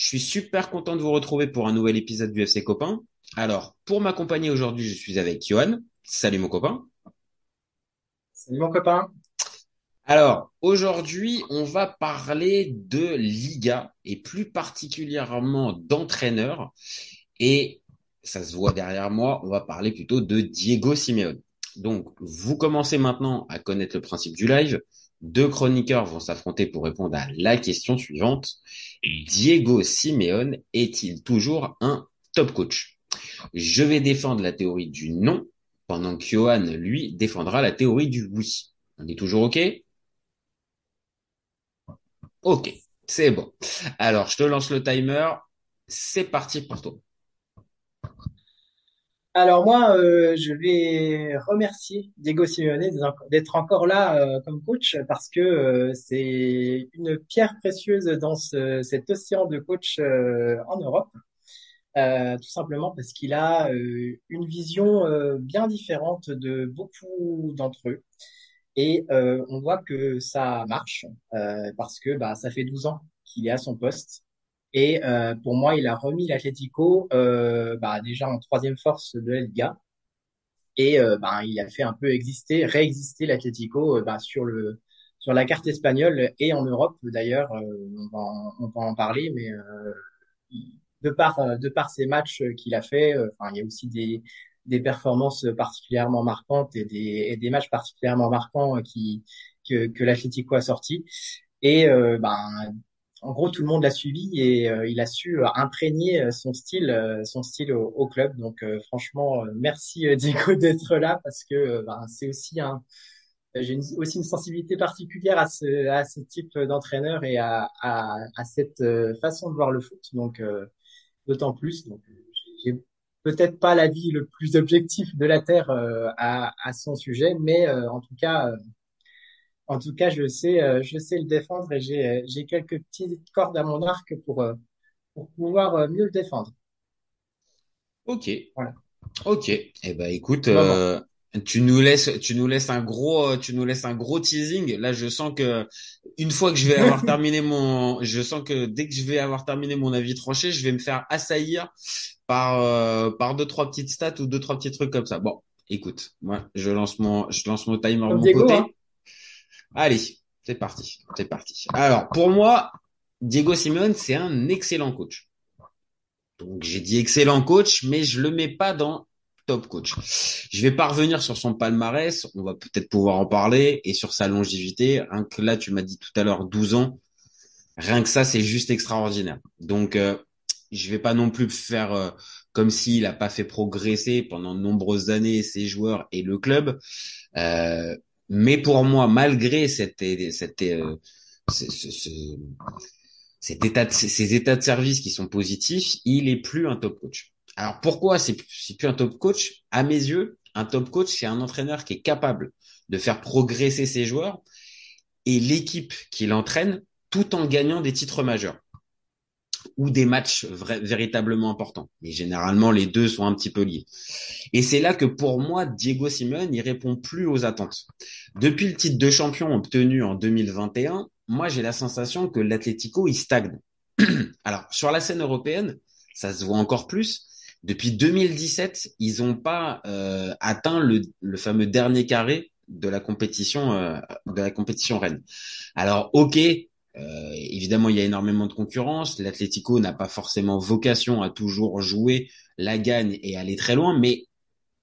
je suis super content de vous retrouver pour un nouvel épisode du FC Copain. Alors, pour m'accompagner aujourd'hui, je suis avec Johan. Salut mon copain. Salut mon copain. Alors, aujourd'hui, on va parler de Liga et plus particulièrement d'entraîneurs. Et ça se voit derrière moi, on va parler plutôt de Diego Simeone. Donc, vous commencez maintenant à connaître le principe du live. Deux chroniqueurs vont s'affronter pour répondre à la question suivante. Diego Simeone est-il toujours un top coach? Je vais défendre la théorie du non, pendant que Johan, lui, défendra la théorie du oui. On est toujours OK? OK, c'est bon. Alors, je te lance le timer. C'est parti pour toi. Alors moi, euh, je vais remercier Diego Simeone d'être encore là euh, comme coach parce que euh, c'est une pierre précieuse dans ce, cet océan de coach en Europe. Tout simplement parce qu'il a une vision bien différente de beaucoup d'entre eux. Et on voit que ça marche parce que bah, ça fait 12 ans qu'il est à son poste. Et euh, pour moi, il a remis l'Atlético euh, bah, déjà en troisième force de la Liga. Et euh, bah, il a fait un peu exister, réexister l'Atlético euh, bah, sur le sur la carte espagnole et en Europe d'ailleurs. Euh, on, va en, on va en parler, mais de par de par ces matchs qu'il a fait, enfin il y a aussi des des performances particulièrement marquantes et des, et des matchs particulièrement marquants qui que, que l'Atlético a sorti. Et euh, ben, en gros, tout le monde l'a suivi et euh, il a su euh, imprégner euh, son style, son style au, au club. Donc, franchement, merci Diego d'être là parce que ben, c'est aussi un, j'ai aussi une sensibilité particulière à ce, à ce type d'entraîneur et à, à, à, cette façon de voir le foot. Donc, d'autant plus. Donc, j'ai peut-être pas l'avis le plus objectif de la terre à, à son sujet, mais en tout cas en tout cas, je sais, euh, je sais le défendre et j'ai, euh, j'ai quelques petites cordes à mon arc pour, euh, pour pouvoir mieux le défendre. Ok. Voilà. Ok. Eh ben, écoute, euh, tu nous laisses, tu nous laisses un gros, tu nous laisses un gros teasing. Là, je sens que une fois que je vais avoir terminé mon, je sens que dès que je vais avoir terminé mon avis tranché, je vais me faire assaillir par, euh, par deux trois petites stats ou deux trois petits trucs comme ça. Bon, écoute, moi, je lance mon, je lance mon timer de mon Diego, côté. hein. Allez, c'est parti, c'est parti. Alors, pour moi, Diego Simeone, c'est un excellent coach. Donc, j'ai dit excellent coach, mais je le mets pas dans top coach. Je vais pas revenir sur son palmarès, on va peut-être pouvoir en parler, et sur sa longévité. Rien que là, tu m'as dit tout à l'heure 12 ans. Rien que ça, c'est juste extraordinaire. Donc, euh, je vais pas non plus faire euh, comme s'il a pas fait progresser pendant de nombreuses années ses joueurs et le club. Euh, mais pour moi, malgré euh, ces états de service qui sont positifs, il est plus un top coach. Alors pourquoi c'est plus un top coach? À mes yeux, un top coach, c'est un entraîneur qui est capable de faire progresser ses joueurs et l'équipe qu'il entraîne tout en gagnant des titres majeurs ou des matchs véritablement importants. Mais généralement, les deux sont un petit peu liés. Et c'est là que pour moi, Diego Simeone, il répond plus aux attentes. Depuis le titre de champion obtenu en 2021, moi, j'ai la sensation que l'Atlético, il stagne. Alors, sur la scène européenne, ça se voit encore plus. Depuis 2017, ils n'ont pas euh, atteint le, le fameux dernier carré de la compétition euh, de la compétition reine. Alors, ok, euh, évidemment, il y a énormément de concurrence. L'Atlético n'a pas forcément vocation à toujours jouer la gagne et aller très loin, mais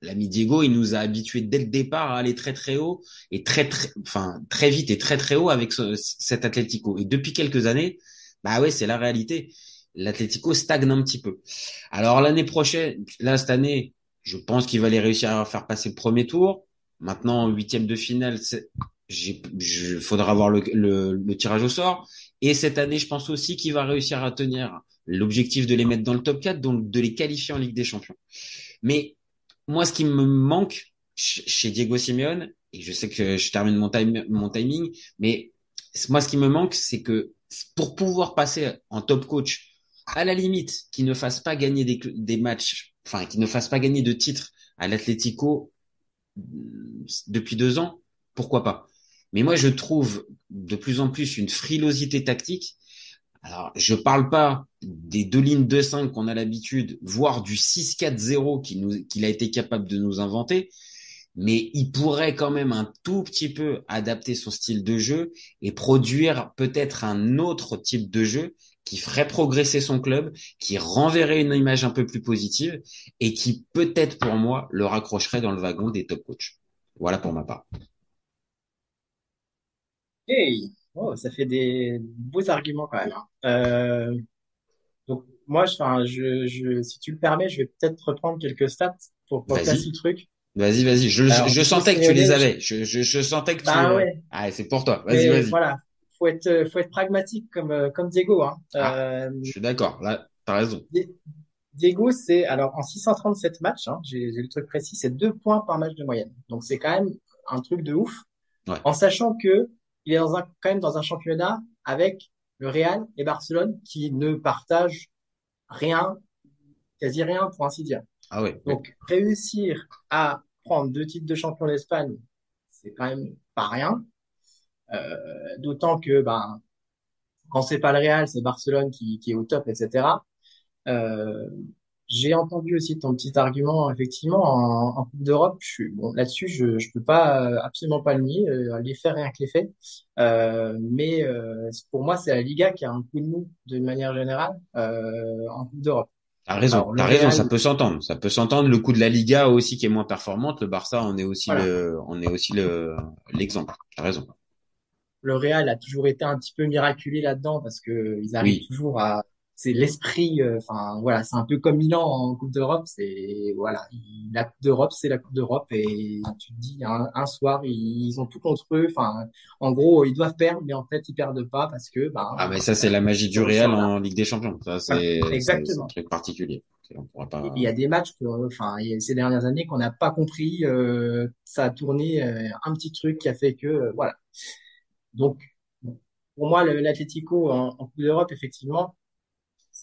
l'ami Diego, il nous a habitués dès le départ à aller très très haut et très très, enfin très vite et très très haut avec ce, cet Atlético. Et depuis quelques années, bah ouais, c'est la réalité. L'Atlético stagne un petit peu. Alors l'année prochaine, là cette année, je pense qu'il va les réussir à faire passer le premier tour. Maintenant, huitième de finale, je, faudra voir le, le, le, tirage au sort. Et cette année, je pense aussi qu'il va réussir à tenir l'objectif de les mettre dans le top 4, donc de les qualifier en Ligue des Champions. Mais moi, ce qui me manque chez Diego Simeone, et je sais que je termine mon, time, mon timing, mais moi, ce qui me manque, c'est que pour pouvoir passer en top coach, à la limite, qui ne fasse pas gagner des, des matchs, enfin, qui ne fasse pas gagner de titres à l'Atlético depuis deux ans, pourquoi pas? Mais moi, je trouve de plus en plus une frilosité tactique. Alors, je parle pas des deux lignes de 5 qu'on a l'habitude, voire du 6-4-0 qu'il a été capable de nous inventer, mais il pourrait quand même un tout petit peu adapter son style de jeu et produire peut-être un autre type de jeu qui ferait progresser son club, qui renverrait une image un peu plus positive et qui peut-être pour moi le raccrocherait dans le wagon des top coachs. Voilà pour ma part. Hey, oh, ça fait des beaux arguments quand même. hein. Euh, donc moi, je, enfin, je, je, si tu le permets, je vais peut-être reprendre quelques stats pour pour Vas-y, le truc. vas-y, vas-y. Je, Alors, je Diego sentais que tu les avais. Je, je, je sentais que tu. bah ouais, Ah, c'est pour toi. Vas-y, mais vas-y. voilà, faut être, faut être pragmatique comme euh, comme Diego, hein. Ah, Euh, je suis d'accord. Là, t'as raison. Di- Diego, c'est alors en 637 matchs, hein, j'ai j'ai le truc précis, c'est deux points par match de moyenne. Donc c'est quand même un truc de ouf, Ouais. en sachant que il est dans un, quand même dans un championnat avec le Real et Barcelone qui ne partagent rien, quasi rien pour ainsi dire. Ah ouais. Donc réussir à prendre deux titres de champion d'Espagne, c'est quand même pas rien. Euh, d'autant que ben quand c'est pas le Real, c'est Barcelone qui, qui est au top, etc. Euh, j'ai entendu aussi ton petit argument, effectivement, en, en Coupe d'Europe. Je suis, bon, là-dessus, je, je peux pas, euh, absolument pas le nier, euh, les faits, rien que les faits. Euh, mais euh, pour moi, c'est la Liga qui a un coup de mou, d'une manière générale, euh, en Coupe d'Europe. T'as raison, Alors, le t'as raison, ça Real, peut s'entendre. Ça peut s'entendre. Le coup de la Liga aussi qui est moins performante. Le Barça, on est aussi voilà. le, on est aussi le, l'exemple. T'as raison. Le Real a toujours été un petit peu miraculé là-dedans parce que ils arrivent Oui. toujours à, c'est l'esprit, euh, enfin, voilà, c'est un peu comme Milan en Coupe d'Europe, c'est, voilà, il- la Coupe d'Europe, c'est la Coupe d'Europe et tu te dis, un, un soir, ils, ils ont tout contre eux, enfin, en gros, ils doivent perdre, mais en fait, ils perdent pas parce que, ben, Ah, mais ça, c'est la magie du Real en Ligue des Champions. Ça, c'est, c'est un exactement. truc particulier. C'est- On pourra Et pas. Il y a des matchs que, enfin, il y a ces dernières années qu'on n'a pas compris, euh, ça a tourné, euh, un petit truc qui a fait que, euh, voilà. Donc, pour moi, l'Atlético en, en Coupe d'Europe, effectivement,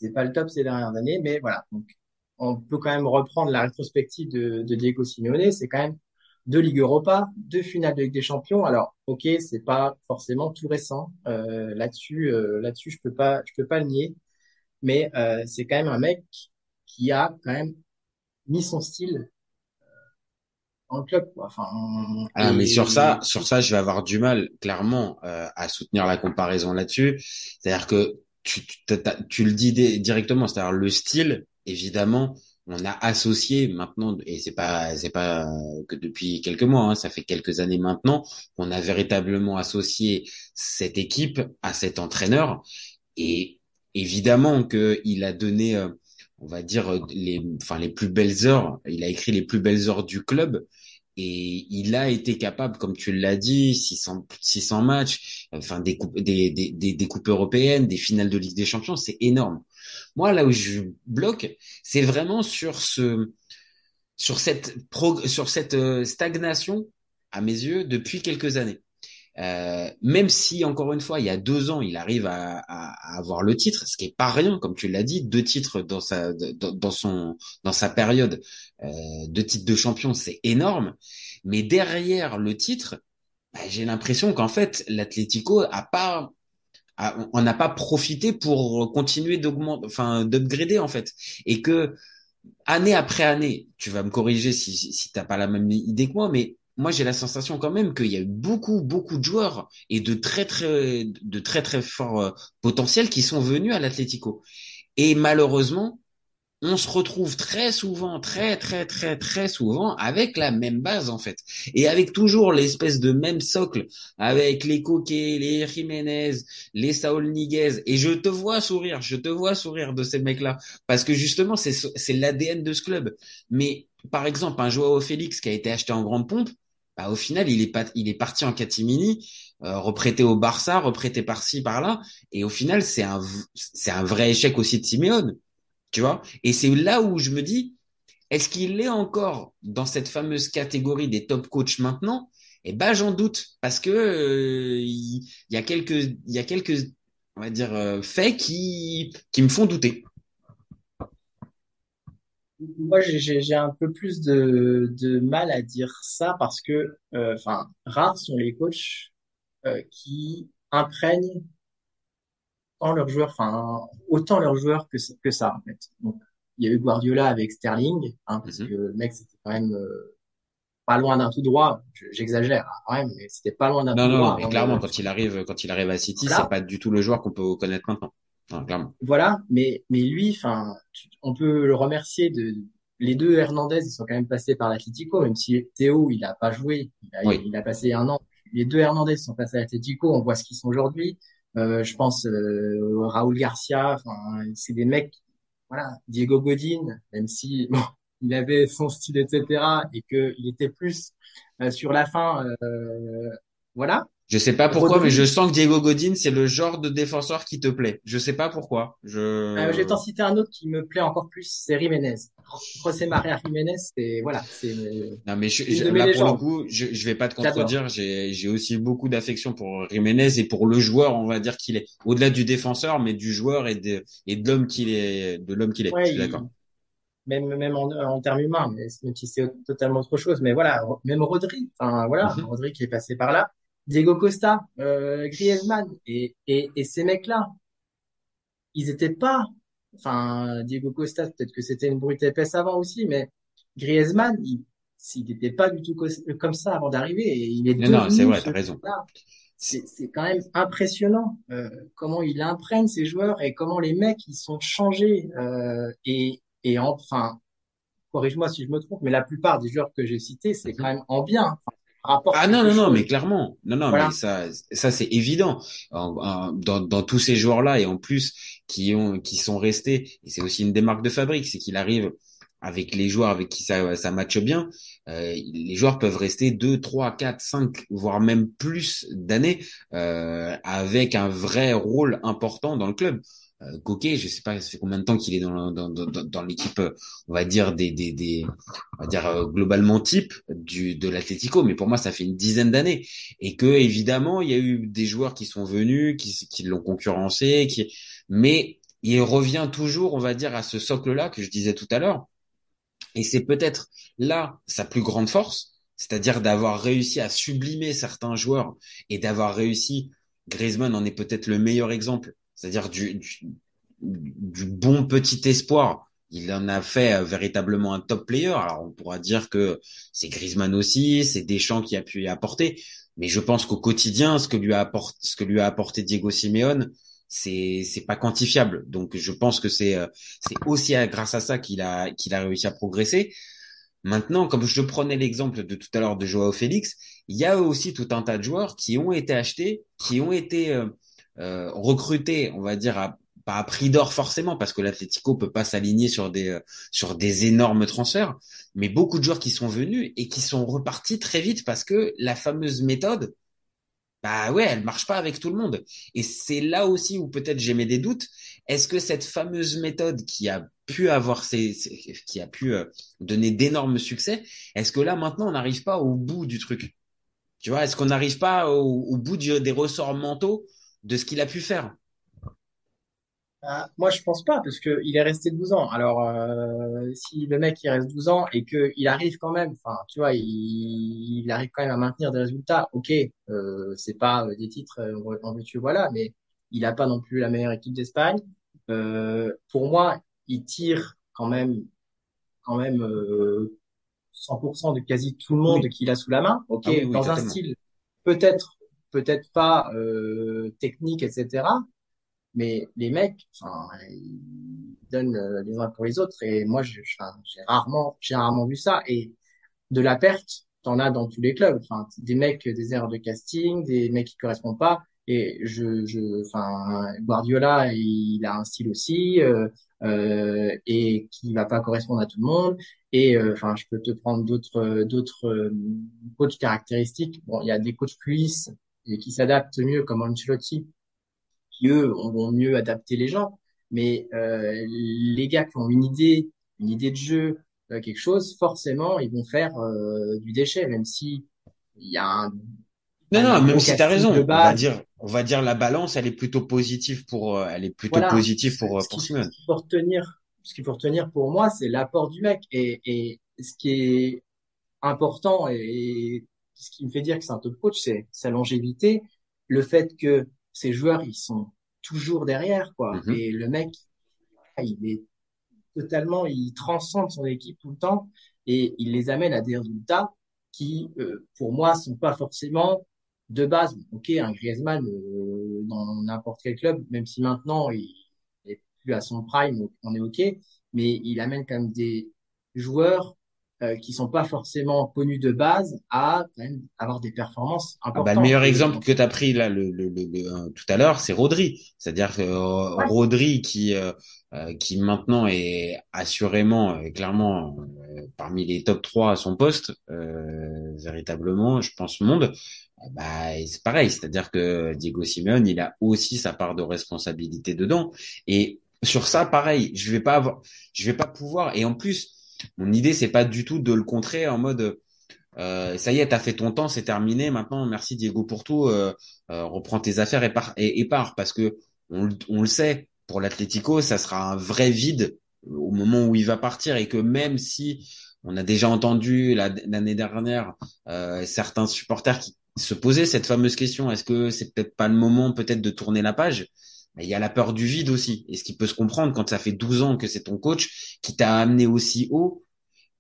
c'est pas le top ces dernières années, mais voilà. Donc, on peut quand même reprendre la rétrospective de, de Diego Simeone. C'est quand même deux Ligues Europa, deux finales de Ligue des Champions. Alors, ok, c'est pas forcément tout récent. Euh, là-dessus, euh, là-dessus, je peux pas, je peux pas le nier. Mais euh, c'est quand même un mec qui a quand même mis son style dans le club, quoi. Enfin, Ah, mais sur ça, sur ça, je vais avoir du mal, clairement, euh, à soutenir la comparaison là-dessus. C'est-à-dire que tu, tu, tu le dis directement, c'est-à-dire le style, évidemment, on a associé maintenant, et c'est pas, c'est pas que depuis quelques mois, hein, ça fait quelques années maintenant, qu'on a véritablement associé cette équipe à cet entraîneur. Et évidemment que il a donné, euh, on va dire, euh, les, enfin, les plus belles heures, il a écrit les plus belles heures du club. Et il a été capable, comme tu l'as dit, 600, 600 matchs, enfin des coupes, des, des, des, coupes européennes, des finales de Ligue des Champions, c'est énorme. Moi, là où je bloque, c'est vraiment sur ce, sur cette sur cette euh, stagnation, à mes yeux, depuis quelques années. Euh, même si, encore une fois, il y a deux ans, il arrive à, à- à avoir le titre, ce qui est pas rien, comme tu l'as dit, deux titres dans sa, dans, son, dans sa période, euh, deux titres de champion, c'est énorme. Mais derrière le titre, bah, j'ai l'impression qu'en fait, l'Atlético a pas, a- on n'a pas profité pour continuer d'augmenter, enfin, d'upgrader en fait, et que année après année, tu vas me corriger si, si, si t'as pas la même idée que moi, mais moi j'ai la sensation quand même qu'il y a eu beaucoup, beaucoup de joueurs et de très, très, de très, très forts euh, potentiels qui sont venus à l'Atlético. Et malheureusement, on se retrouve très souvent, très, très, très, très souvent avec la même base en fait. Et avec toujours l'espèce de même socle, avec les Coquet, les Jiménez, les Saul Niguez. Et je te vois sourire, je te vois sourire de ces mecs-là. Parce que justement, c'est c'est l'ADN de ce club. Mais par exemple, un Joao Félix qui a été acheté en grande pompe, bah, au final, il est, parti en catimini, euh, reprêté au Barça, reprêté par-ci, par-là. Et au final, c'est un, vrai échec aussi de Simeone. Tu vois? Et c'est là où je me dis, Est-ce qu'il est encore dans cette fameuse catégorie des top coachs maintenant? Eh ben, j'en doute parce que euh, il y, a quelques, y a quelques, on va dire, euh, faits qui, qui me font douter. Moi, j'ai un peu plus de, de mal à dire ça parce que, euh, enfin, rares sont les coachs euh, qui imprègnent tant leurs joueurs, enfin, autant leurs joueurs que, que ça, en fait. Donc, il y a eu Guardiola avec Sterling, hein, parce Mhm. que le mec, c'était quand même euh, pas loin d'un tout droit. Je- J'exagère, hein, quand même, mais c'était pas loin d'un Non, tout non, droit non, mais avant clairement, quand il arrive, quand il arrive à City, c'est pas du tout le joueur qu'on peut connaître maintenant. Voilà, mais, mais lui, enfin, on peut le remercier de, les deux Hernandez, ils sont quand même passés par l'Atlético, même si Théo, il a pas joué, il a, Oui. il a passé un an. Les deux Hernandez sont passés à l'Atlético, on voit ce qu'ils sont aujourd'hui. Euh, je pense, euh, Raúl Garcia, c'est des mecs, voilà, Diego Godin, même si, bon, il avait son style, etc., et que il était plus euh, sur la fin, euh, voilà. Je sais pas pourquoi, mais je sens que Diego Godin, c'est le genre de défenseur qui te plaît. Je sais pas pourquoi. Euh, je vais Je, t'en citer un autre qui me plaît encore plus, c'est Jiménez. José María Jiménez, c'est voilà, c'est non, mais je, je- là, pour le coup, je, je vais pas te contredire. J'ai, j'ai aussi beaucoup d'affection pour Jiménez et pour le joueur, on va dire qu'il est. Au-delà du défenseur, mais du joueur et de, et de l'homme qu'il est, de l'homme qu'il est. Je Ouais, suis d'accord. même même en, en termes humains, mais même si c'est totalement autre chose. Mais voilà, même Rodri, enfin voilà, Mhm. Rodri qui est passé par là, Diego Costa, euh, Griezmann et et, et ces mecs-là, ils étaient pas, enfin Diego Costa, peut-être que c'était une brute épaisse avant aussi, mais Griezmann, il s'il n'était pas du tout co- comme ça avant d'arriver, et il est Non, non, c'est vrai, ce t'as raison. c'est c'est quand même impressionnant euh, comment il imprègne ses joueurs et comment les mecs ils sont changés euh, et et enfin corrige-moi si je me trompe mais la plupart des joueurs que j'ai cités c'est quand Mhm. même en bien enfin, ça rapporte Ah non, non, non, mais clairement. Non, non, voilà mais ça, ça c'est évident. En- en- dans, dans tous ces joueurs-là, et en plus, qui ont, qui sont restés, et c'est aussi une des marques de fabrique, c'est qu'il arrive avec les joueurs avec qui ça, ça matche bien, euh, les joueurs peuvent rester deux, trois, quatre, cinq, voire même plus d'années, euh, avec un vrai rôle important dans le club. Euh, Coquet, je sais pas, fait combien de temps qu'il est dans, dans, dans, dans dans l'équipe, euh, on va dire des, des, des, on va dire euh, globalement type du de l'Atlético, mais pour moi ça fait une dizaine d'années et que évidemment il y a eu des joueurs qui sont venus, qui qui l'ont concurrencé, qui mais il revient toujours, on va dire, à ce socle-là que je disais tout à l'heure, et c'est peut-être là sa plus grande force, c'est-à-dire d'avoir réussi à sublimer certains joueurs et d'avoir réussi. Griezmann en est peut-être le meilleur exemple, c'est-à-dire du, bon petit espoir. Il en a fait euh, véritablement un top player. Alors on pourra dire que c'est Griezmann aussi, c'est Deschamps qui a pu y apporter. Mais je pense qu'au quotidien, ce que lui a apporté, Diego Simeone, c'est c'est pas quantifiable. Donc je pense que c'est euh, aussi grâce à ça qu'il a qu'il a réussi à progresser. Maintenant, comme je prenais l'exemple de tout à l'heure de Joao Félix, il y a aussi tout un tas de joueurs qui ont été achetés, qui ont été euh, euh, recrutés, on va dire pas à prix d'or forcément parce que l'Atlético peut pas s'aligner sur des euh, sur des énormes transferts, mais beaucoup de joueurs qui sont venus et qui sont repartis très vite parce que la fameuse méthode, bah ouais, elle marche pas avec tout le monde. Et c'est là aussi où peut-être j'émets des doutes. Est-ce que cette fameuse méthode qui a pu avoir ses, qui a pu euh, donner d'énormes succès, est-ce que là maintenant on n'arrive pas au bout du truc? Tu vois, est-ce qu'on n'arrive pas au, bout des ressorts mentaux de ce qu'il a pu faire? Ah, moi je pense pas parce que il est resté 12 ans alors euh, si le mec il reste 12 ans et que il arrive quand même enfin tu vois il, il arrive quand même à maintenir des résultats ok euh, c'est pas euh, des titres euh, en veux-tu voilà mais il a pas non plus la meilleure équipe d'Espagne euh, pour moi il tire quand même quand même euh, 100% de quasi tout le monde Oui. qu'il a sous la main. Ok, Ah oui, oui, dans un style peut-être peut-être pas euh, technique, etc. Mais les mecs, enfin, ils donnent euh, les uns pour les autres. Et moi, j'ai rarement, j'ai rarement vu ça. Et de la perte, t'en as dans tous les clubs. Enfin, des mecs, des erreurs de casting, des mecs qui correspondent pas. Et je, je, enfin, Guardiola, il a un style aussi, euh, euh, et qui va pas correspondre à tout le monde. Et euh, enfin, je peux te prendre d'autres, d'autres euh, coachs caractéristiques. Bon, il y a des coachs plus lisses et qui s'adaptent mieux, comme Ancelotti, qui eux vont mieux adapter les gens. Mais euh, les gars qui ont une idée, une idée de jeu, euh, quelque chose, forcément, ils vont faire euh, du déchet, même si il y a un, Non, un non, même si t'as raison, on va dire, on va dire la balance, elle est plutôt positive pour, euh, elle est plutôt Voilà. positive pour, euh, Ce pour qui- Simone. ce qu'il faut retenir, ce qu'il faut retenir pour moi, c'est l'apport du mec. Et, et ce qui est important et ce qui me fait dire que c'est un top coach, c'est sa longévité, le fait que ces joueurs, ils sont toujours derrière, quoi. Mhm. Et le mec, il est totalement, il transcende son équipe tout le temps et il les amène à des résultats qui, euh, pour moi, sont pas forcément de base. Ok, un Griezmann euh, dans n'importe quel club, même si maintenant il est plus à son prime, on est ok, mais il amène quand même des joueurs euh, qui sont pas forcément connus de base à quand même avoir des performances Ah importantes. bah, le meilleur Et exemple que tu as pris là le, le, le, le- euh, tout à l'heure, c'est Rodri. C'est-à-dire que euh, Ouais. Rodri qui euh, euh, qui maintenant est assurément euh, clairement euh, parmi les top 3 à son poste euh, véritablement, je pense monde. eh Bah, et c'est pareil, c'est-à-dire que Diego Simeone, il a aussi sa part de responsabilité dedans et sur ça pareil, je vais pas avoir je vais pas pouvoir et en plus mon idée c'est pas du tout de le contrer en mode euh, ça y est, t'as fait ton temps, c'est terminé. Maintenant, merci Diego pour tout. Euh, euh, reprends tes affaires et pars, et, pars parce que on, le- on le sait, pour l'Atlético, ça sera un vrai vide au moment où il va partir et que même si on a déjà entendu la- l'année dernière euh, certains supporters qui se posaient cette fameuse question est-ce que c'est peut-être pas le moment peut-être de tourner la page? Il y a la peur du vide aussi et ce qui peut se comprendre quand ça fait 12 ans que c'est ton coach qui t'a amené aussi haut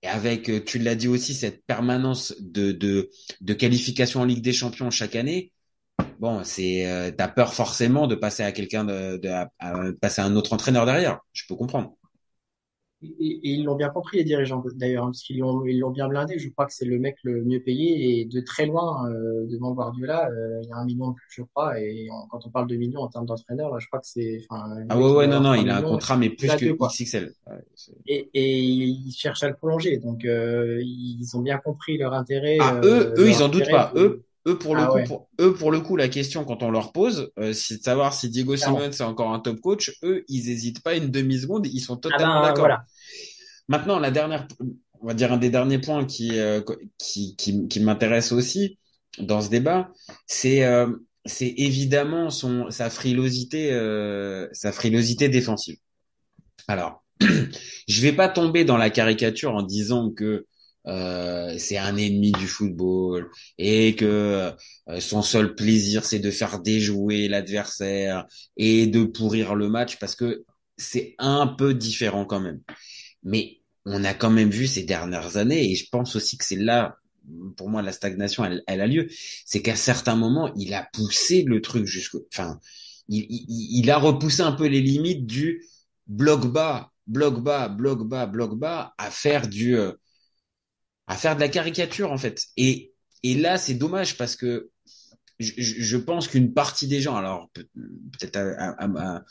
et avec, euh, tu l'as dit aussi, cette permanence de, de, qualification en Ligue des Champions chaque année, bon, c'est, euh, t'as peur forcément de passer à quelqu'un de, passer à un autre entraîneur derrière. Je peux comprendre. Et, ils l'ont bien compris, les dirigeants, d'ailleurs, parce qu'ils l'ont, ils l'ont bien blindé. Je crois que c'est le mec le mieux payé et de très loin, euh, devant Guardiola, euh, il y a un million de plus, je crois. Et quand on parle de millions en termes d'entraîneur, je crois que c'est, Ah ouais, ouais, non, non, il a 3 un contrat, mais plus que. XXL. Ouais, Et, et ils cherchent à le prolonger. Donc, euh, ils ont bien compris leur intérêt. ah, eux, eux, ils en doutent pas. Eux, eux pour le Ah coup, ouais. pour, eux pour le coup, la question quand on leur pose, euh, c'est de savoir si Diego. Simeone c'est encore un top coach. Eux, ils hésitent pas une demi seconde, ils sont Ah totalement ben, d'accord. voilà. Maintenant, la dernière, on va dire un des derniers points qui euh, qui qui, qui m'intéresse aussi dans ce débat, c'est euh, c'est évidemment son sa frilosité euh, sa frilosité défensive. Alors, je vais pas tomber dans la caricature en disant que euh, c'est un ennemi du football et que euh, son seul plaisir c'est de faire déjouer l'adversaire et de pourrir le match parce que c'est un peu différent quand même. Mais on a quand même vu ces dernières années, et je pense aussi que c'est là, pour moi, la stagnation, elle, a lieu, c'est qu'à certains moments, il a poussé le truc jusqu'au, enfin, il, a repoussé un peu les limites du bloc bas, bloc bas, bloc bas, bloc bas, à faire du, euh, à faire de la caricature en fait. Et là, c'est dommage parce que je, pense qu'une partie des gens, alors peut- peut-être à, à, à-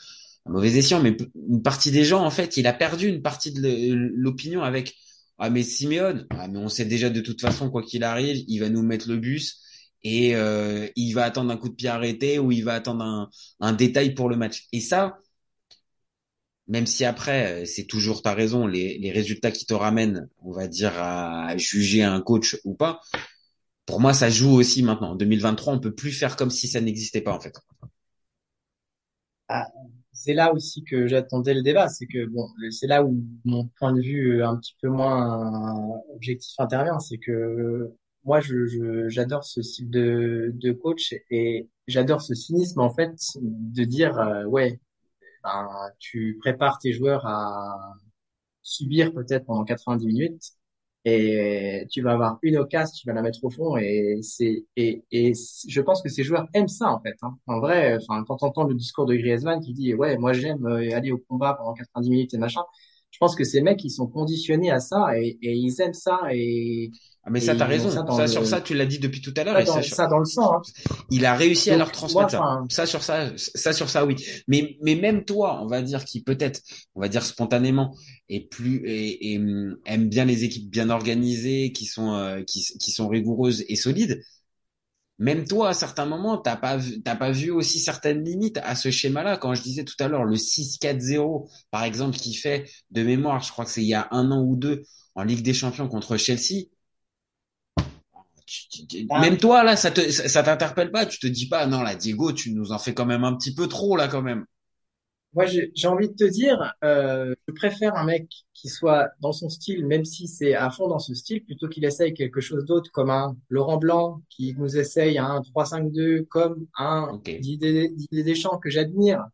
mauvais escient, mais une partie des gens, en fait, il a perdu une partie de le- l'opinion avec ah mais Simeone, ah mais on sait déjà de toute façon quoi qu'il arrive, il va nous mettre le bus et euh, il va attendre un coup de pied arrêté ou il va attendre un, un détail pour le match. Et ça, même si après, euh, c'est toujours, t'as raison, les, les résultats qui te ramènent, on va dire, à juger un coach ou pas, pour moi, ça joue aussi maintenant. En 2023, on peut plus faire comme si ça n'existait pas, en fait. Ah, c'est là aussi que j'attendais le débat, c'est que bon, c'est là où mon point de vue euh, un petit peu moins objectif intervient, c'est que moi je, j'adore ce style de, de coach et j'adore ce cynisme en fait de dire euh, ouais, ben, tu prépares tes joueurs à subir peut-être pendant 90 minutes et tu vas avoir une occasion, tu vas la mettre au fond et c'est et et je pense que ces joueurs aiment ça en fait. Hein. En vrai, enfin quand t'entends le discours de Griezmann qui dit ouais moi j'aime euh, aller au combat pendant 90 minutes et machin, je pense que ces mecs ils sont conditionnés à ça et, et ils aiment ça et Ah, mais et ça, t'as raison. ça Ça, le sur ça, tu l'as dit depuis tout à l'heure. ça Et ça, dans, sur- ça dans le sang. Hein. il a réussi à leur moi transmettre ça. Ça sur ça, ça sur ça, oui. Mais mais même toi, on va dire qui peut-être, on va dire spontanément, est plus et, et, aime bien les équipes bien organisées, qui sont euh, qui qui sont rigoureuses et solides. Même toi, à certains moments, t'as pas vu, t'as pas vu aussi certaines limites à ce schéma-là. Quand je disais tout à l'heure, le 6-4-0, par exemple, qui fait de mémoire, je crois que c'est il y a un an ou deux, en Ligue des Champions contre Chelsea. Tu- tu- Ah. Même toi, là, ça te, ça t'interpelle pas. Tu te dis pas, non, là, Diego, tu nous en fais quand même un petit peu trop, là, quand même. Moi, j'ai envie de te dire, euh, je préfère un mec qui soit dans son style, même si c'est à fond dans ce style, plutôt qu'il essaye quelque chose d'autre, comme un Laurent Blanc qui nous essaye un 3-5-2, comme un Ok. Didier, Didier Deschamps que j'admire,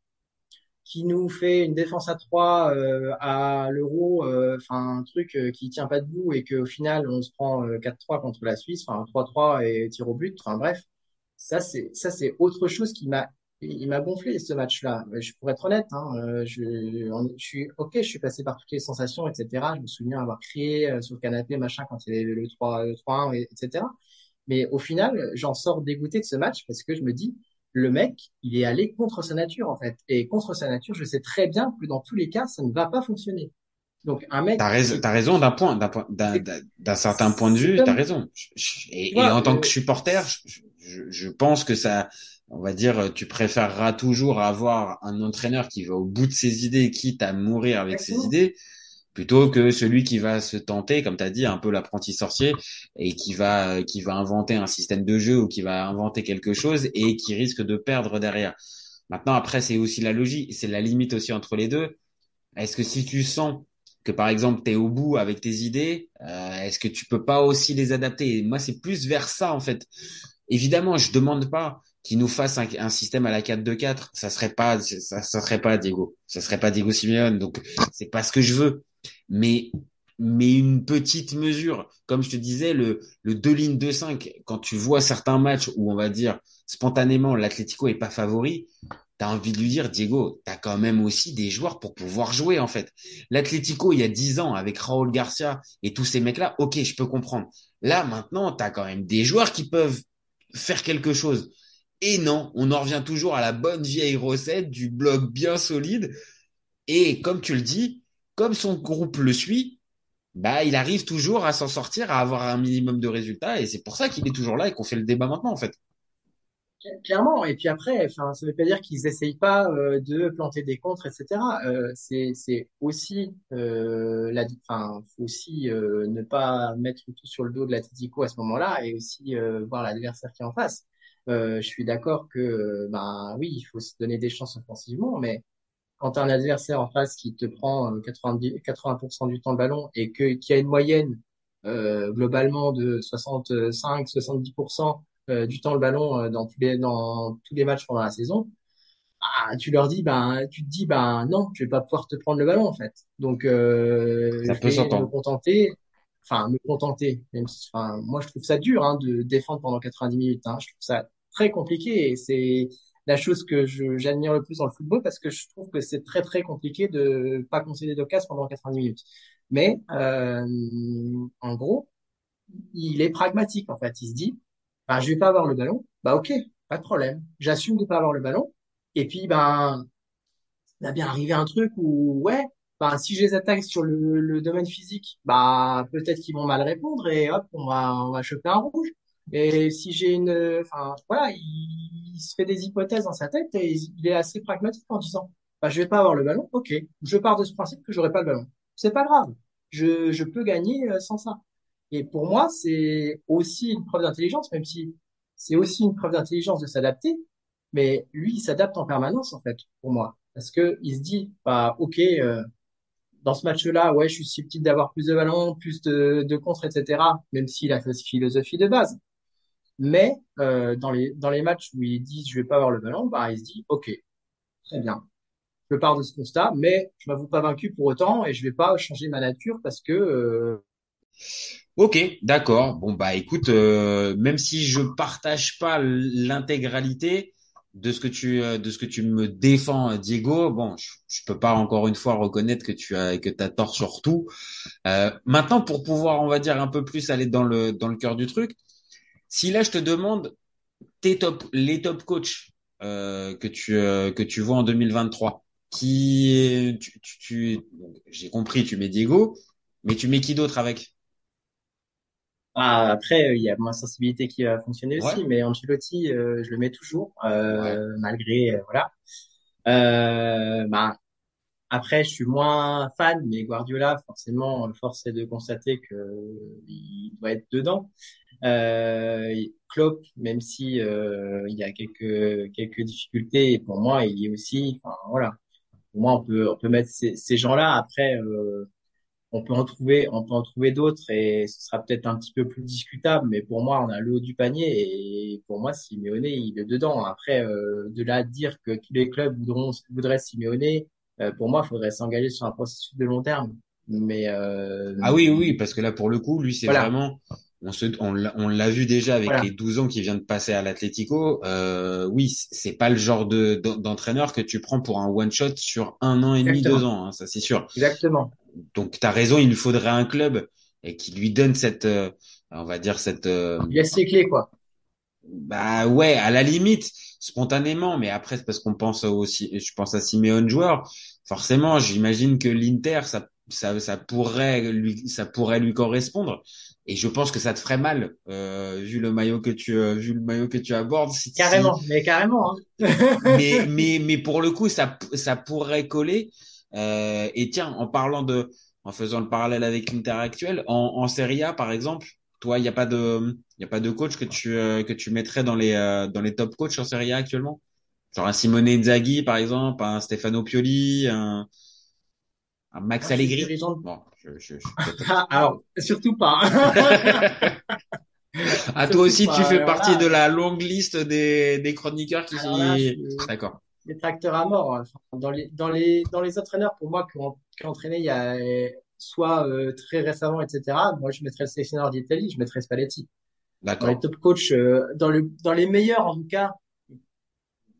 qui nous fait une défense à 3 euh, à l'Euro, euh, enfin un truc euh, qui tient pas debout et qu'au final on se prend euh, 4-3 contre la Suisse, enfin 3-3 et tir au but, enfin bref, ça c'est ça c'est autre chose qui m'a il m'a gonflé ce match-là. Euh, Je pourrais être honnête, hein, euh, je, je suis ok, je suis passé par toutes les sensations, etc. Je me souviens avoir crié euh, sur le canapé, machin, quand il y avait le 3, le 3-1, et- etc. Mais au final, j'en sors dégoûté de ce match parce que je me dis, le mec, il est allé contre sa nature, en fait. Et contre sa nature, je sais très bien que dans tous les cas, ça ne va pas fonctionner. Donc, un mec, T'as raison, t'as raison d'un point, d'un point, d'un, certain point de vue, t'as raison. Et, en tant euh, que supporter, je, je, je pense que ça, on va dire, tu préféreras toujours avoir un entraîneur qui va au bout de ses idées, quitte à mourir avec ses idées, plutôt que celui qui va se tenter, comme t'as dit, un peu l'apprenti sorcier, et qui va, qui va inventer un système de jeu ou qui va inventer quelque chose et qui risque de perdre derrière. Maintenant, après, c'est aussi la logique, c'est la limite aussi entre les deux. Est-ce que si tu sens que par exemple tu es au bout avec tes idées, euh, est-ce que tu peux pas aussi les adapter? Et Moi, c'est plus vers ça en fait. Évidemment, je demande pas qu'il nous fasse un, un système à la 4-2-4, ça serait pas ça, ça serait pas Diego, ça serait pas Diego Simeone, donc c'est pas ce que je veux. Mais mais une petite mesure, comme je te disais, le le 2 lignes 2-5, quand tu vois certains matchs où on va dire spontanément l'Atlético est pas favori, t'as envie de lui dire, Diego, t'as quand même aussi des joueurs pour pouvoir jouer, en fait. L'Atlético, il y a 10 ans, avec Raúl Garcia et tous ces mecs-là, ok, je peux comprendre. Là, maintenant, t'as quand même des joueurs qui peuvent faire quelque chose. Et non, on en revient toujours à la bonne vieille recette du bloc bien solide. Et comme tu le dis, comme son groupe le suit, bah, il arrive toujours à s'en sortir, à avoir un minimum de résultats. Et c'est pour ça qu'il est toujours là et qu'on fait le débat maintenant, en fait. Clairement. Et puis après, ça veut pas dire qu'ils essayent pas euh, de planter des contres, etc. Euh, c'est aussi euh, la, faut aussi euh, ne pas mettre tout sur le dos de l'Atlético à ce moment-là et aussi voir l'adversaire qui est en face. Je suis d'accord que, ben oui, il faut se donner des chances offensivement, mais quand tu as un adversaire en face qui te prend euh, 90, 80% du temps le ballon et que qui a une moyenne euh, globalement de 65-70% euh, du temps le ballon euh, dans tous les dans tous les matchs pendant la saison, ah, tu leur dis ben tu te dis ben non, je vais pas pouvoir te prendre le ballon en fait. Donc euh, Ça je peut vais me contenter enfin me contenter même si, enfin moi je trouve ça dur hein, de défendre pendant 90 minutes hein. Je trouve ça très compliqué et c'est la chose que j'admire le plus dans le football parce que je trouve que c'est très très compliqué de pas concéder d'occasion pendant 90 minutes. Mais euh, en gros, il est pragmatique en fait. Il se dit, ben, je vais pas avoir le ballon, bah ok, pas de problème. J'assume de pas avoir le ballon. Et puis ben, il va bien arriver un truc où ouais, ben si je les attaque sur le, le domaine physique, bah peut-être qu'ils vont mal répondre et hop, on va on va choper un rouge. Et si j'ai une, enfin voilà, il, se fait des hypothèses dans sa tête et il est assez pragmatique en disant, bah je vais pas avoir le ballon, ok, je pars de ce principe que j'aurai pas le ballon. C'est pas grave, je je peux gagner euh, sans ça. Et pour moi, c'est aussi une preuve d'intelligence, même si c'est aussi une preuve d'intelligence de s'adapter. Mais lui, il s'adapte en permanence, en fait, pour moi. Parce que il se dit, bah, ok, euh, dans ce match-là, ouais, je suis susceptible d'avoir plus de ballons, plus de, de contre, etc. Même s'il a cette philosophie de base. Mais euh, dans les dans les matchs où il dit, je vais pas avoir le ballon, bah, il se dit, ok, très bien. Je pars de ce constat, mais je m'avoue pas vaincu pour autant et je vais pas changer ma nature parce que euh, Ok, d'accord. Bon bah écoute, euh, même si je partage pas l'intégralité de ce que tu euh, de ce que tu me défends, Diego, bon, je, je peux pas encore une fois reconnaître que tu as que t'as tort sur tout. Euh, maintenant, pour pouvoir, on va dire un peu plus aller dans le dans le cœur du truc, si là je te demande tes top les top coachs euh, que tu euh, que tu vois en 2023, qui tu, tu, tu- j'ai compris, tu mets Diego, mais tu mets qui d'autre avec? Ah, après, euh, il y a ma sensibilité qui va fonctionner Ouais. aussi, mais Ancelotti, euh, je le mets toujours, Ouais. euh, malgré, euh, voilà. Euh, bah, Après, je suis moins fan, mais Guardiola, forcément, force est de constater que il doit être dedans. Euh, Klopp, même si euh, il y a quelques quelques difficultés, pour moi, il est aussi, enfin voilà, pour moi, on peut on peut mettre ces, ces gens-là. Après, euh, on peut en trouver, on peut en trouver d'autres et ce sera peut-être un petit peu plus discutable, mais pour moi, on a le haut du panier et pour moi, Simeone, il est dedans. Après, euh, de là à dire que tous les clubs voudront, voudraient Simeone, euh, pour moi, il faudrait s'engager sur un processus de long terme. Mais euh, Ah oui, oui, parce que là, pour le coup, lui, c'est Voilà. vraiment, on se, on l'a on l'a vu déjà avec Voilà. les 12 ans qu'il vient de passer à l'Atlético. Euh, oui, c'est pas le genre de d'en- d'entraîneur que tu prends pour un one shot sur un an et demi, deux ans, hein, ça c'est sûr. exactement. Donc, t'as raison, il lui faudrait un club et qui lui donne cette, euh, on va dire cette, euh, Il laisse ses clés, quoi. bah ouais, à la limite, spontanément, mais après c'est parce qu'on pense aussi, je pense à Simeone joueur. Forcément, j'imagine que l'Inter, ça, ça, ça pourrait lui, ça pourrait lui correspondre. Et je pense que ça te ferait mal, euh, vu le maillot que tu, euh, vu le maillot que tu abordes. Si- Carrément, mais carrément. Hein. mais, mais, mais pour le coup, ça, ça pourrait coller. Euh, et tiens, en parlant de, en faisant le parallèle avec l'Inter actuel, en, en Serie A, par exemple, toi, il n'y a pas de, il y a pas de coach que tu, euh, que tu mettrais dans les, euh, dans les top coachs en Serie A actuellement? Genre un Simone Inzaghi, par exemple, un Stefano Pioli, un, un Max suis Allegri? Bon, je, je, je- Ah, alors, surtout pas. hein. Ah, toi aussi, tu fais partie de la longue liste des, des chroniqueurs qui, là, je- d'accord. les tracteurs à mort. Enfin, dans les, dans les, dans les entraîneurs, pour moi, qui ont, qui ont entraîné il y a, soit euh, très récemment, etc., moi, je mettrais le sélectionneur d'Italie, je mettrais Spalletti. Dans D'accord. les top coachs, euh, dans le, dans les meilleurs, en tout cas,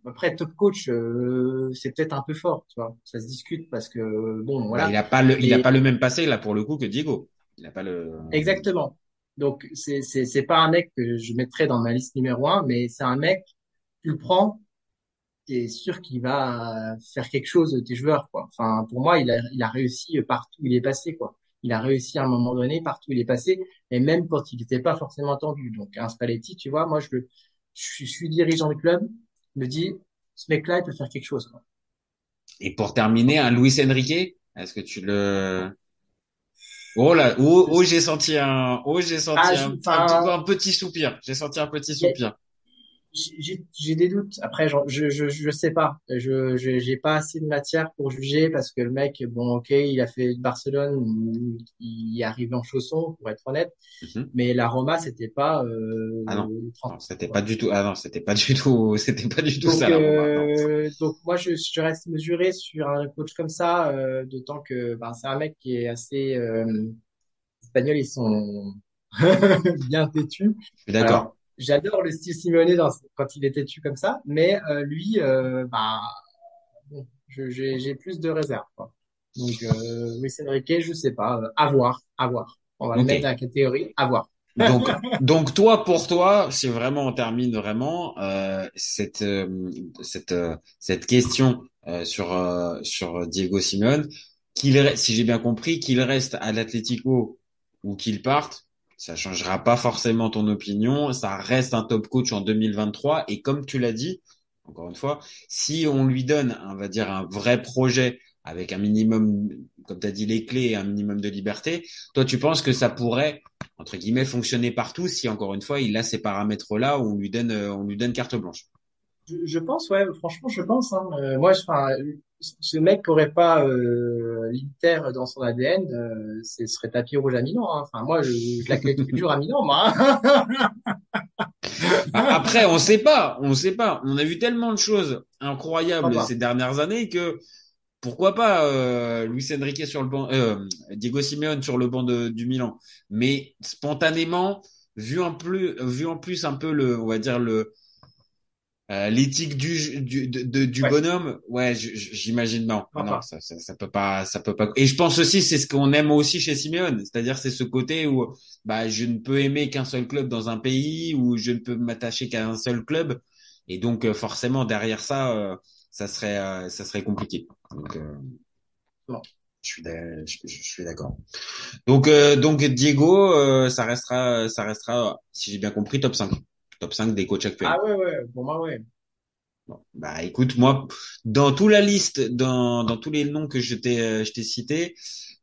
après, top coach, euh, c'est peut-être un peu fort, tu vois. Ça se discute parce que, bon, Bah, voilà. il a pas le, il a pas le même passé, là, pour le coup, que Diego. Il a pas le, Exactement. Donc, c'est, c'est, c'est pas un mec que je mettrais dans ma liste numéro un, mais c'est un mec, tu le prends, t'es sûr qu'il va faire quelque chose de tes joueurs, quoi. Enfin, pour moi, il a, il a réussi partout où il est passé, quoi. Il a réussi à un moment donné partout où il est passé, et même quand il n'était pas forcément attendu. Donc, un Spalletti, tu vois, moi, je le, je suis, dirigeant du club, me dis, ce mec-là, il peut faire quelque chose, quoi. Et pour terminer, un Luis Enrique, est-ce que tu le... Oh là, oh, oh j'ai senti un, oh j'ai senti Ah, je- un, petit soupir. J'ai senti un petit soupir. J'ai des doutes. Après, genre, je, je, je sais pas. Je, je, j'ai pas assez de matière pour juger parce que le mec, bon, ok, il a fait Barcelone, il est arrivé en chausson, pour être honnête. Mhm. Mais la Roma, c'était pas, euh, Ah non. le 30. Non, c'était pas du tout, ah non, c'était pas du tout, c'était pas du tout Donc, ça, la Roma, euh, donc moi, je, je reste mesuré sur un coach comme ça, euh, d'autant que, ben, c'est un mec qui est assez, euh, les Espagnols, ils sont bien têtus. Je suis d'accord. J'adore le style Simeone dans, quand il est têtu comme ça, mais euh, lui, euh, bah, bon, j'ai j'ai plus de réserve. Quoi. Donc, euh, Luis Enrique, je sais pas, euh, à voir, à voir. On va le mettre dans la catégorie à voir. Donc, donc toi, pour toi, si vraiment on termine vraiment euh, cette euh, cette euh, cette question euh, sur euh, sur Diego Simeone, qu'il si j'ai bien compris, qu'il reste à l'Atlético ou qu'il parte, ça changera pas forcément ton opinion. Ça reste un top coach en 2023 et comme tu l'as dit, encore une fois, si on lui donne, on va dire un vrai projet avec un minimum, comme tu as dit, les clés et un minimum de liberté, toi tu penses que ça pourrait entre guillemets fonctionner partout si encore une fois il a ces paramètres là où on lui donne euh, on lui donne carte blanche? Je, pense, ouais, franchement, je pense. Hein. Euh, moi, enfin, ce mec qui aurait pas euh, l'Inter dans son ADN, euh, ce serait tapis rouge à Milan. Hein. Enfin, moi, je, je l'accueille toujours à Milan, moi. hein. Après on sait pas, on sait pas. On a vu tellement de choses incroyables Pourquoi pas ces dernières années que pourquoi pas euh, Luis Enrique sur le banc, euh, Diego Simeone sur le banc de, du Milan. Mais spontanément, vu en plus, vu en plus un peu le, on va dire le euh, l'éthique du, du, de- du Ouais. bonhomme, ouais, j'imagine non, non, ça, ça, ça peut pas, ça peut pas. Et je pense aussi, c'est ce qu'on aime aussi chez Simeone, c'est-à-dire c'est ce côté où, bah, je ne peux aimer qu'un seul club dans un pays, ou je ne peux m'attacher qu'à un seul club, et donc euh, forcément derrière ça, euh, ça serait, euh, ça serait compliqué. Donc, euh, Bon. je suis, d'a- je, je suis d'accord. Donc, euh, donc Diego, euh, ça restera, ça restera, si j'ai bien compris, top 5 top 5 des coachs actuels. Ah ouais, ouais, pour moi, ouais. Bon, bah écoute, moi, dans toute la liste, dans, dans tous les noms que je t'ai euh, je t'ai cités,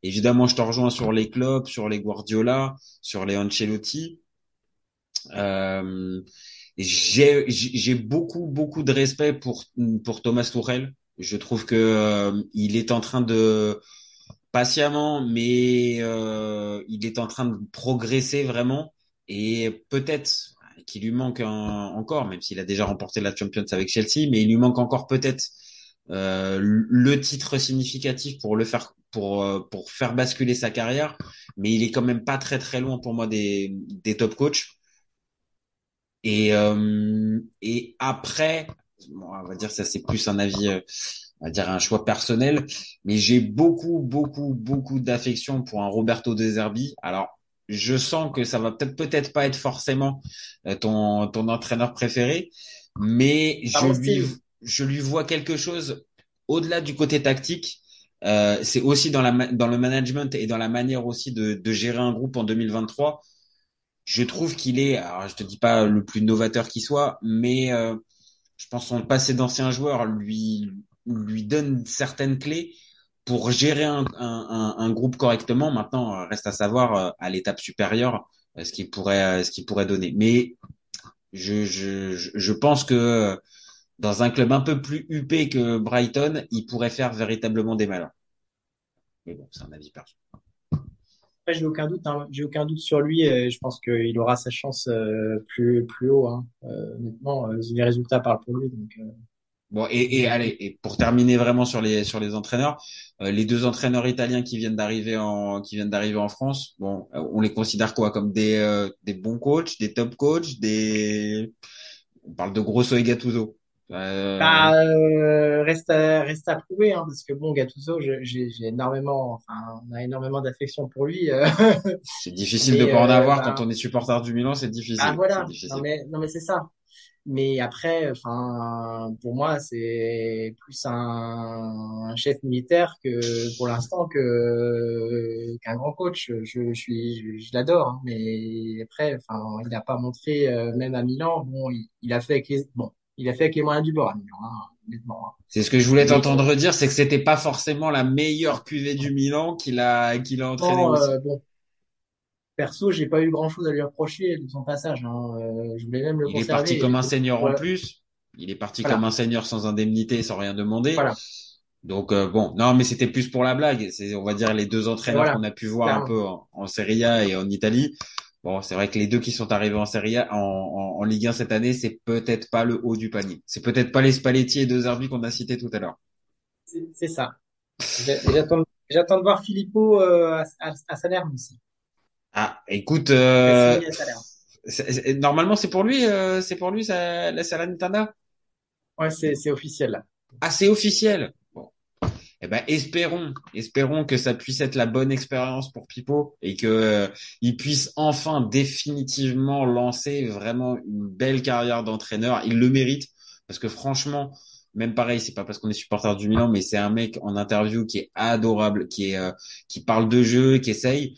évidemment, je te rejoins sur les clubs, sur les Guardiola, sur les Ancelotti. Euh, j'ai j'ai beaucoup beaucoup de respect pour pour Thomas Tuchel. Je trouve que euh, il est en train de patiemment, mais euh, il est en train de progresser vraiment et peut-être qu'il lui manque encore, même s'il a déjà remporté la Champions avec Chelsea, mais il lui manque encore peut-être euh, le titre significatif pour le faire pour euh, pour faire basculer sa carrière, mais il est quand même pas très très loin pour moi des des top coachs. Et euh, et après, on va dire ça c'est plus un avis, euh, on va dire un choix personnel, mais j'ai beaucoup beaucoup beaucoup d'affection pour un Roberto De Zerbi. Alors je sens que ça va peut-être peut-être pas être forcément euh, ton ton entraîneur préféré, mais je lui je lui vois quelque chose au-delà du côté tactique. Euh, c'est aussi dans la dans le management et dans la manière aussi de, de gérer un groupe en 2023. Je trouve qu'il est, alors je te dis pas le plus novateur qui soit, mais euh, je pense son passé d'ancien joueur lui lui donne certaines clés pour gérer un, groupe correctement. Maintenant, reste à savoir euh, à l'étape supérieure euh, ce qu'il pourrait, euh, ce pourrait donner. Mais je, pense que dans un club un peu plus huppé que Brighton, il pourrait faire véritablement des malins. Mais bon, c'est un avis perso. J'ai aucun doute, hein. j'ai aucun doute sur lui. Je pense qu'il aura sa chance plus plus haut. Hein. Euh, les résultats parlent pour lui. Bon et, et allez et pour terminer vraiment sur les sur les entraîneurs, euh, les deux entraîneurs italiens qui viennent d'arriver en qui viennent d'arriver en France, bon, euh, on les considère quoi comme des euh, des bons coachs, des top coachs, des on parle de Grosso et Gattuso. Bah, reste à, reste à prouver hein, parce que bon Gattuso, j'ai énormément, enfin on a énormément d'affection pour lui. c'est difficile de pas en avoir bah quand on est supporter du Milan, c'est difficile. Ah voilà, non mais non mais c'est ça. Mais après, enfin, pour moi, c'est plus un, chef militaire que, pour l'instant, que qu'un grand coach. Je, je suis, je, l'adore, hein. mais après, enfin, il n'a pas montré, euh, même à Milan. Bon, il, a fait avec les, bon, il a fait avec les moyens du bord à Milan, hein, hein. C'est ce que je voulais t'entendre dire, c'est que c'était pas forcément la meilleure cuvée du Milan qu'il a, qu'il a entraîné aussi. Euh, bon, Perso, j'ai pas eu grand chose à lui reprocher de son passage. Hein. Euh, je voulais même le Il est parti comme un seigneur en plus. Il est parti comme un seigneur sans indemnité, sans rien demander. Voilà. Donc euh, bon, non, mais c'était plus pour la blague. C'est, on va dire, les deux entraîneurs qu'on a pu voir un peu en, Serie A et en Italie. Bon, c'est vrai que les deux qui sont arrivés en Serie A, en, en, Ligue 1 cette année, c'est peut-être pas le haut du panier. C'est peut-être pas les Spalletti et deux Zerbi qu'on a cités tout à l'heure. C'est ça. J'attends, j'attends de voir Filippo euh, à, à Salerno aussi. Ah, écoute, euh, normalement c'est pour lui, euh, c'est pour lui ça, la Salernitana? Ouais, c'est officiel là. Ah, c'est officiel. Bon. Eh ben, espérons, espérons que ça puisse être la bonne expérience pour Pipo et que euh, il puisse enfin définitivement lancer vraiment une belle carrière d'entraîneur. Il le mérite parce que franchement, même pareil, c'est pas parce qu'on est supporter du Milan, mais c'est un mec en interview qui est adorable, qui est qui parle de jeu, qui essaye.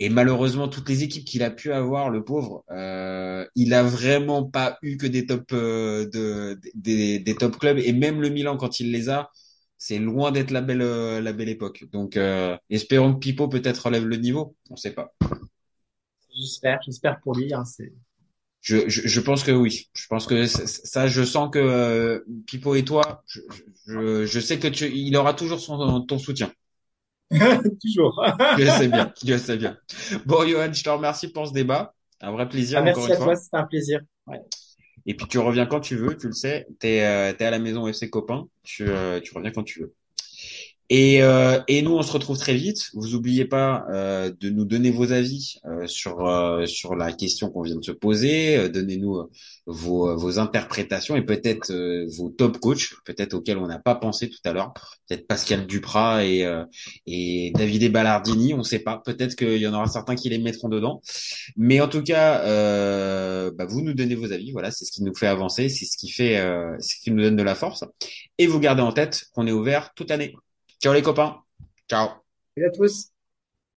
Et malheureusement, toutes les équipes qu'il a pu avoir, le pauvre, euh, il a vraiment pas eu que des top euh, de, des, des top clubs. Et même le Milan, quand il les a, c'est loin d'être la belle euh, la belle époque. Donc, euh, espérons que Pipo peut-être relève le niveau. On sait pas. J'espère, j'espère pour lui. Hein, c'est. Je, je, je, pense que oui. Je pense que ça, je sens que euh, Pipo et toi, je, je, je sais que tu, il aura toujours son ton soutien. Toujours. je sais bien, je sais bien. Bon, Johan, je te remercie pour ce débat. Un vrai plaisir. Ah, merci à toi, c'était un plaisir. Ouais. Et puis tu reviens quand tu veux, tu le sais. T'es euh, es à la maison FC Copain. Tu, euh, tu reviens quand tu veux. Et, euh, et nous, on se retrouve très vite. Vous oubliez pas euh, de nous donner vos avis euh, sur euh, sur la question qu'on vient de se poser. Euh, donnez-nous vos, vos interprétations et peut-être vos top coachs, peut-être auxquels on n'a pas pensé tout à l'heure. Peut-être Pascal Duprat et et Davide Ballardini. On ne sait pas. Peut-être qu'il y en aura certains qui les mettront dedans. Mais en tout cas, bah, vous nous donnez vos avis. Voilà, c'est ce qui nous fait avancer. C'est ce qui fait, ce qui nous donne de la force. Et vous gardez en tête qu'on est ouvert toute l'année. Ciao les copains. Ciao. Salut à tous.